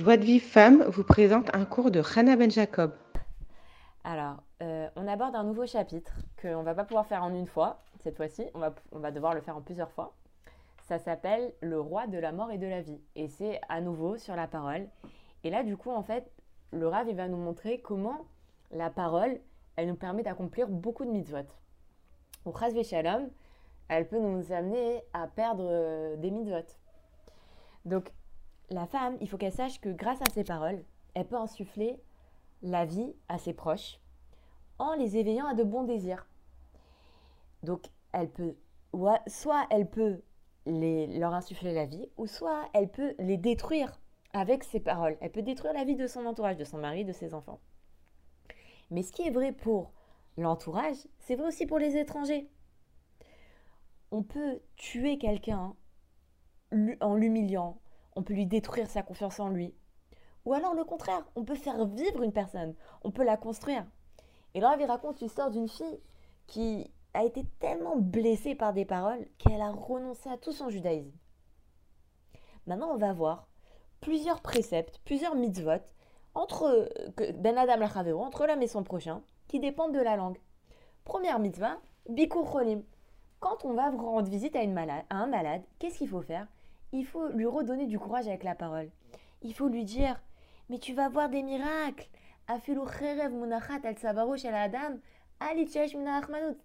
Joie de Vive Femme vous présente un cours de Hannah Ben Jacob. Alors, euh, on aborde un nouveau chapitre qu'on ne va pas pouvoir faire en une fois, cette fois-ci, on va, on va devoir le faire en plusieurs fois. Ça s'appelle Le roi de la mort et de la vie. Et c'est à nouveau sur la parole. Et là, du coup, en fait, le Rav, il va nous montrer comment la parole, elle nous permet d'accomplir beaucoup de mitzvot. Au Chaz Shalom, elle peut nous amener à perdre euh, des mitzvot. Donc, la femme, il faut qu'elle sache que grâce à ses paroles, elle peut insuffler la vie à ses proches en les éveillant à de bons désirs. Donc, elle peut, soit elle peut leur insuffler la vie, ou soit elle peut les détruire avec ses paroles. Elle peut détruire la vie de son entourage, de son mari, de ses enfants. Mais ce qui est vrai pour l'entourage, c'est vrai aussi pour les étrangers. On peut tuer quelqu'un en l'humiliant, on peut lui détruire sa confiance en lui. Ou alors le contraire, on peut faire vivre une personne, on peut la construire. Et là, il raconte l'histoire d'une fille qui a été tellement blessée par des paroles qu'elle a renoncé à tout son judaïsme. Maintenant, on va voir plusieurs préceptes, plusieurs mitzvot entre Ben Adam entre l'homme et son prochain, qui dépendent de la langue. Première mitzvah, Bikur Cholim. Quand on va rendre visite à un malade, qu'est-ce qu'il faut faire? Il faut lui redonner du courage avec la parole. Il faut lui dire Mais tu vas voir des miracles.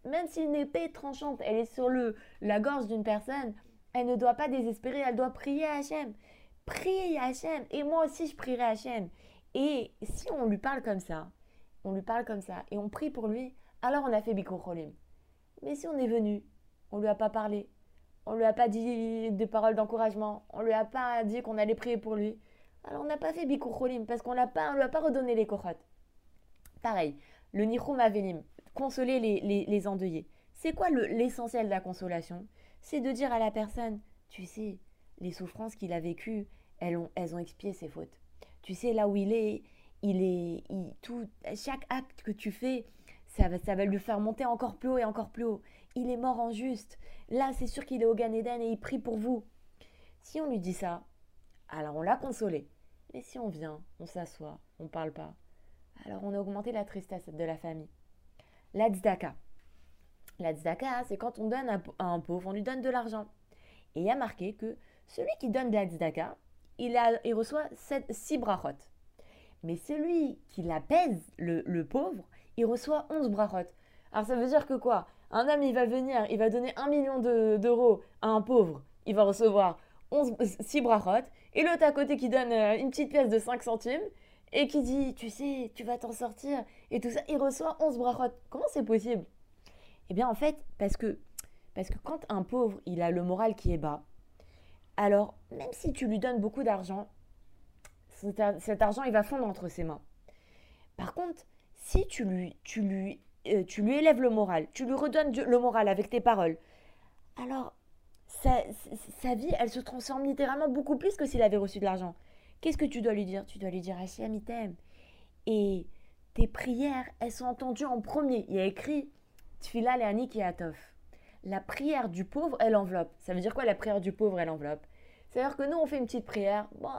Même si une épée tranchante, elle est sur le, la gorge d'une personne, elle ne doit pas désespérer, elle doit prier à Hachem. Prier à Hachem. Et moi aussi, je prierai à Hachem. Et si on lui parle comme ça, on lui parle comme ça, et on prie pour lui, alors on a fait Bikrocholim. Mais si on est venu, on lui a pas parlé, on lui a pas dit des paroles d'encouragement. On lui a pas dit qu'on allait prier pour lui. Alors on n'a pas fait Bikur parce qu'on l'a pas, lui a pas redonné les kochot. Pareil, le Nichum Avelim, consoler les, endeuillés. C'est quoi l'essentiel de la consolation? C'est de dire à la personne, tu sais, les souffrances qu'il a vécues, elles ont, elles ont expié ses fautes. Tu sais, là où il est, il est, tout, chaque acte que tu fais, ça va, ça lui faire monter encore plus haut et encore plus haut. Il est mort en juste. Là, c'est sûr qu'il est au Gan Eden et il prie pour vous. Si on lui dit ça, alors on l'a consolé. Mais si on vient, on s'assoit, on parle pas, alors on a augmenté la tristesse de la famille. La tzedaka. La tzedaka, c'est quand on donne à un pauvre, on lui donne de l'argent. Et il y a marqué que celui qui donne de la tzedaka, il, a, reçoit 6 brachot. Mais celui qui la pèse, le, le pauvre, il reçoit 11 brachot. Alors ça veut dire que quoi? Un homme, il va venir, il va donner 1 million d'euros à un pauvre, il va recevoir 11, 6 brachot, et l'autre à côté qui donne euh, une petite pièce de 5 centimes, et qui dit, tu sais, tu vas t'en sortir, et tout ça, il reçoit 11 brachot. Comment c'est possible? Eh bien en fait, parce que, parce que quand un pauvre, il a le moral qui est bas, alors même si tu lui donnes beaucoup d'argent, cet argent, il va fondre entre ses mains. Par contre, si tu lui, tu lui, euh, tu lui élèves le moral, tu lui redonnes le moral avec tes paroles, alors sa, vie, elle se transforme littéralement beaucoup plus que s'il avait reçu de l'argent. Qu'est-ce que tu dois lui dire? Tu dois lui dire Hachem, il t'aime. Et tes prières, elles sont entendues en premier. Il y a écrit Tfila et Atov. La prière du pauvre, elle enveloppe. Ça veut dire quoi la prière du pauvre, elle enveloppe? C'est-à-dire que nous, on fait une petite prière. Bon,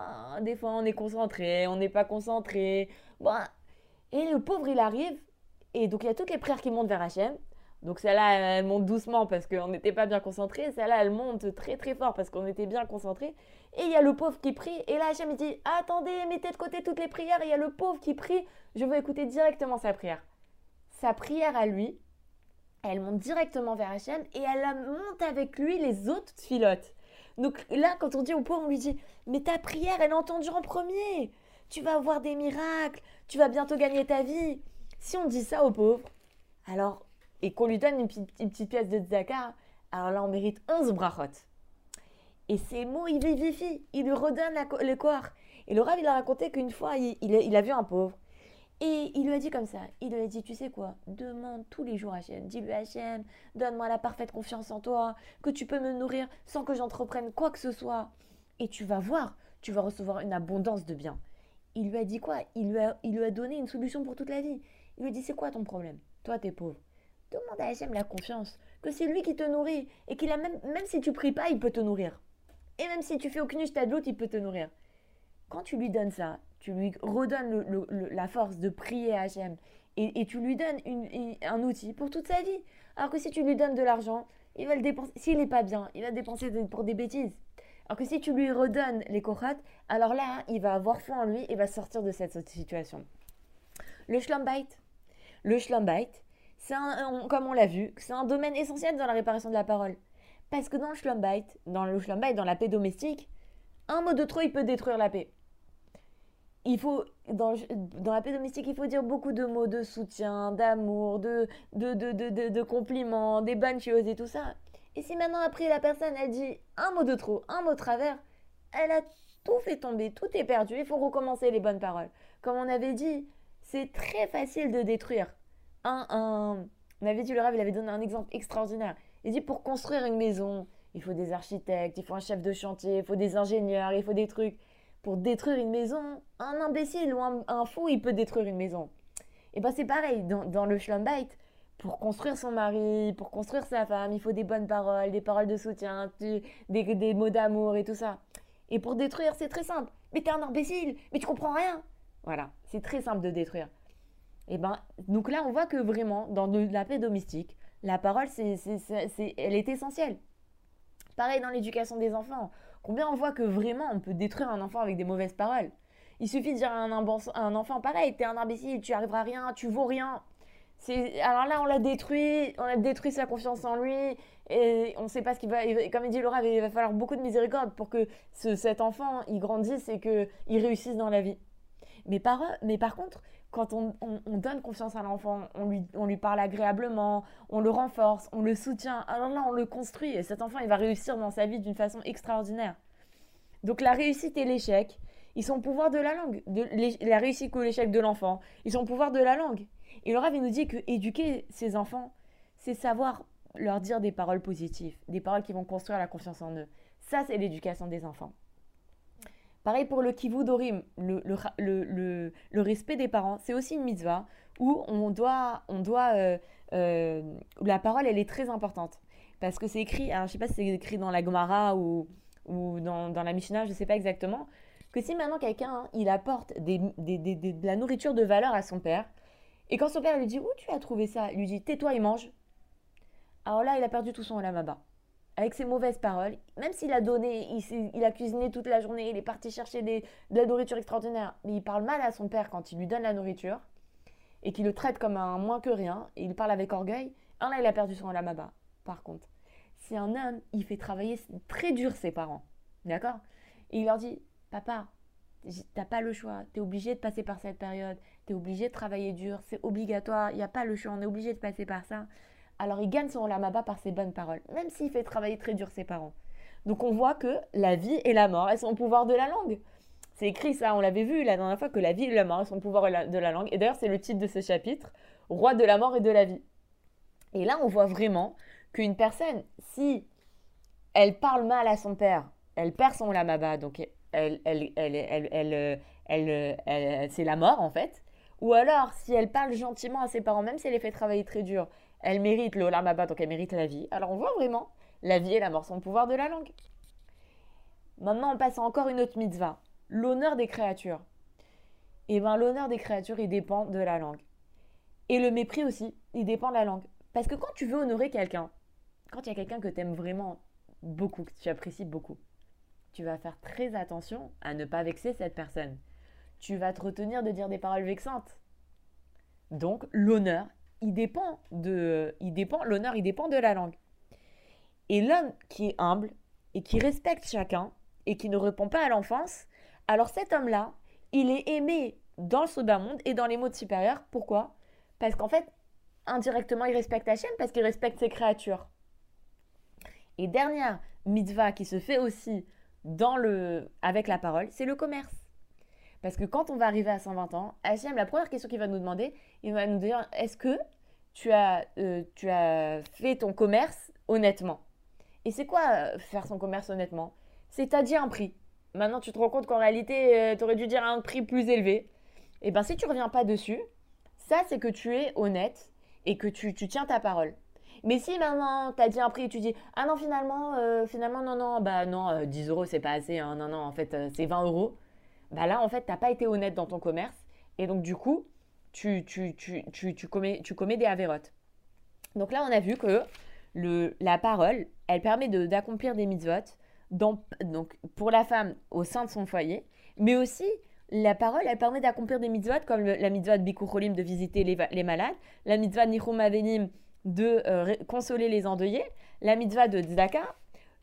des fois, on est concentré, on n'est pas concentré. Bon, et le pauvre, il arrive, et donc il y a toutes les prières qui montent vers Hachem. Donc celle-là, elle monte doucement parce qu'on n'était pas bien concentré. Celle-là, elle monte très très fort parce qu'on était bien concentré. Et il y a le pauvre qui prie. Et là, Hachem, il dit Attendez, mettez de côté toutes les prières. Et il y a le pauvre qui prie. Je veux écouter directement sa prière. Sa prière à lui, elle monte directement vers Hachem et elle monte avec lui les autres filotes. Donc là, quand on dit au pauvre, on lui dit Mais ta prière, elle est entendue en premier tu vas avoir des miracles, tu vas bientôt gagner ta vie. Si on dit ça aux pauvres, alors, et qu'on lui donne une petite, pièce de tzaka, alors là, on mérite 11 brachot. Et ces mots, il vivifie, il lui redonne le corps. Et le Rav, il a raconté qu'une fois, il, a vu un pauvre. Et il lui a dit comme ça, il lui a dit, tu sais quoi, demande tous les jours à Hachem, dis-lui Hachem, donne-moi la parfaite confiance en toi, que tu peux me nourrir sans que j'entreprenne quoi que ce soit. Et tu vas voir, tu vas recevoir une abondance de biens il lui a dit quoi? Il lui a, il lui a donné une solution pour toute la vie. Il lui a dit c'est quoi ton problème? Toi, t'es pauvre. Demande à Hachem la confiance, que c'est lui qui te nourrit et qu'il a même, même si tu pries pas, il peut te nourrir. Et même si tu fais aucune doute, il peut te nourrir. quand tu lui donnes ça, tu lui redonnes la force de prier à Hachem et, tu lui donnes un outil pour toute sa vie. Alors que si tu lui donnes de l'argent, il va le dépenser. S'il n'est pas bien, il va dépenser pour des bêtises. Alors que si tu lui redonnes les korat, alors là, il va avoir foi en lui et va sortir de cette situation. Le schlumbait. Le schlumbait, c'est comme on l'a vu, c'est un domaine essentiel dans la réparation de la parole. Parce que dans le schlumbait, dans le schlumbait, dans la paix domestique, un mot de trop, il peut détruire la paix. Il faut, dans, la paix domestique, il faut dire beaucoup de mots de soutien, d'amour, de, de, de, de, compliments, des bonnes choses et tout ça. Et si maintenant, après, la personne, elle dit un mot de trop, un mot de travers, elle a tout fait tomber, tout est perdu, il faut recommencer les bonnes paroles. Comme on avait dit, c'est très facile de détruire. Un, un, on avait dit, le rêve, il avait donné un exemple extraordinaire. Il dit, pour construire une maison, il faut des architectes, il faut un chef de chantier, il faut des ingénieurs, il faut des trucs. Pour détruire une maison, un imbécile ou un, fou, il peut détruire une maison. Et bien c'est pareil, dans, dans le Schlumbait, pour construire son mari, pour construire sa femme, il faut des bonnes paroles, des paroles de soutien, des, mots d'amour et tout ça. Et pour détruire, c'est très simple. Mais t'es un imbécile, mais tu comprends rien. Voilà, c'est très simple de détruire. Et ben, donc là, on voit que vraiment, dans la paix domestique, la parole, c'est, elle est essentielle. Pareil dans l'éducation des enfants. Combien on voit que vraiment on peut détruire un enfant avec des mauvaises paroles? Il suffit de dire à un, enfant pareil, t'es un imbécile, tu arriveras à rien, tu vaux rien. Alors là, on l'a détruit, on a détruit sa confiance en lui, et on ne sait pas ce qu'il va. Comme il dit Laura, il va falloir beaucoup de miséricorde pour que cet enfant il grandisse et qu'il réussisse dans la vie. Mais par, mais par contre, quand on, donne confiance à l'enfant, on lui, parle agréablement, on le renforce, on le soutient, alors là, on le construit et cet enfant, il va réussir dans sa vie d'une façon extraordinaire. Donc la réussite et l'échec, ils sont au pouvoir de la langue. La réussite ou l'échec de l'enfant, ils sont au pouvoir de la langue. Et le il nous dit que éduquer ses enfants, c'est savoir leur dire des paroles positives, des paroles qui vont construire la confiance en eux. Ça, c'est l'éducation des enfants. Pareil pour le kivudorim, le, le, respect des parents, c'est aussi une mitzvah où on doit, on doit euh, euh, la parole elle est très importante. Parce que c'est écrit, je sais pas si c'est écrit dans la Gemara ou, dans, la Mishnah, je ne sais pas exactement, que si maintenant quelqu'un, hein, il apporte de la nourriture de valeur à son père, et quand son père lui dit, où tu as trouvé ça? Il lui dit, tais-toi et mange. Alors là, il a perdu tout son olamaba avec ses mauvaises paroles, même s'il a donné, il, a cuisiné toute la journée, il est parti chercher de la nourriture extraordinaire, mais il parle mal à son père quand il lui donne la nourriture et qu'il le traite comme un moins que rien, et il parle avec orgueil, un là il a perdu son lamaba. Par contre, si un homme, il fait travailler très dur ses parents, d'accord? Et il leur dit, papa, t'as pas le choix, t'es obligé de passer par cette période, t'es obligé de travailler dur, c'est obligatoire, il n'y a pas le choix, on est obligé de passer par ça alors il gagne son lamaba par ses bonnes paroles, même s'il fait travailler très dur ses parents. Donc on voit que la vie et la mort, elles sont au pouvoir de la langue. C'est écrit ça, on l'avait vu la dernière fois que la vie et la mort, elles sont au pouvoir de la langue. Et d'ailleurs, c'est le titre de ce chapitre, Roi de la mort et de la vie. Et là, on voit vraiment qu'une personne, si elle parle mal à son père, elle perd son lamaba, donc elle, elle, elle, elle c'est la mort en fait. Ou alors, si elle parle gentiment à ses parents, même si elle les fait travailler très dur, elle mérite le olamaba, donc elle mérite la vie. Alors on voit vraiment la vie et la mort sont pouvoir de la langue. Maintenant, on passe encore une autre mitzvah, l'honneur des créatures. Eh bien, l'honneur des créatures, il dépend de la langue. Et le mépris aussi, il dépend de la langue. Parce que quand tu veux honorer quelqu'un, quand il y a quelqu'un que tu aimes vraiment beaucoup, que tu apprécies beaucoup, tu vas faire très attention à ne pas vexer cette personne. Tu vas te retenir de dire des paroles vexantes. Donc, l'honneur, il dépend de, il dépend, l'honneur, il dépend de la langue. Et l'homme qui est humble et qui respecte chacun et qui ne répond pas à l'enfance, alors cet homme-là, il est aimé dans le second monde et dans les modes supérieurs. Pourquoi? Parce qu'en fait, indirectement, il respecte Hachem parce qu'il respecte ses créatures. Et dernière mitzvah qui se fait aussi dans le, avec la parole, c'est le commerce. Parce que quand on va arriver à 120 ans, Hachem, la première question qu'il va nous demander, il va nous dire est-ce que tu as, euh, tu as fait ton commerce honnêtement? Et c'est quoi euh, faire son commerce honnêtement? C'est t'as dit un prix. Maintenant, tu te rends compte qu'en réalité, euh, tu aurais dû dire un prix plus élevé. Et eh bien, si tu reviens pas dessus, ça, c'est que tu es honnête et que tu, tu tiens ta parole. Mais si maintenant tu as dit un prix et tu dis ah non finalement finalement non non bah non 10 euros c'est pas assez hein, non non en fait c'est 20 euros bah là, en fait, tu n'as pas été honnête dans ton commerce. Et donc, du coup, tu, tu, tu, tu, commets, commets des avérotes. Donc là, on a vu que le, la parole, elle permet d'accomplir des mitzvot dans, donc, pour la femme au sein de son foyer, mais aussi la parole, elle permet d'accomplir des mitzvot comme la mitzvah de Bikucholim de visiter les, les, malades, la mitzvah de Nichum Avenim de euh, consoler les endeuillés, la mitzvah de Tzedaka,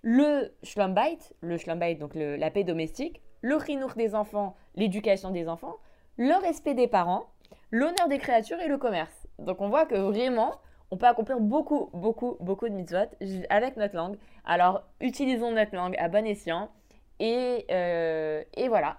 le Shlombait, le Shlombait, donc la paix domestique, le chinour des enfants, l'éducation des enfants, le respect des parents, l'honneur des créatures et le commerce. Donc on voit que vraiment, on peut accomplir beaucoup, beaucoup, beaucoup de mitzvot avec notre langue. Alors utilisons notre langue à bon escient. Et, euh, et voilà,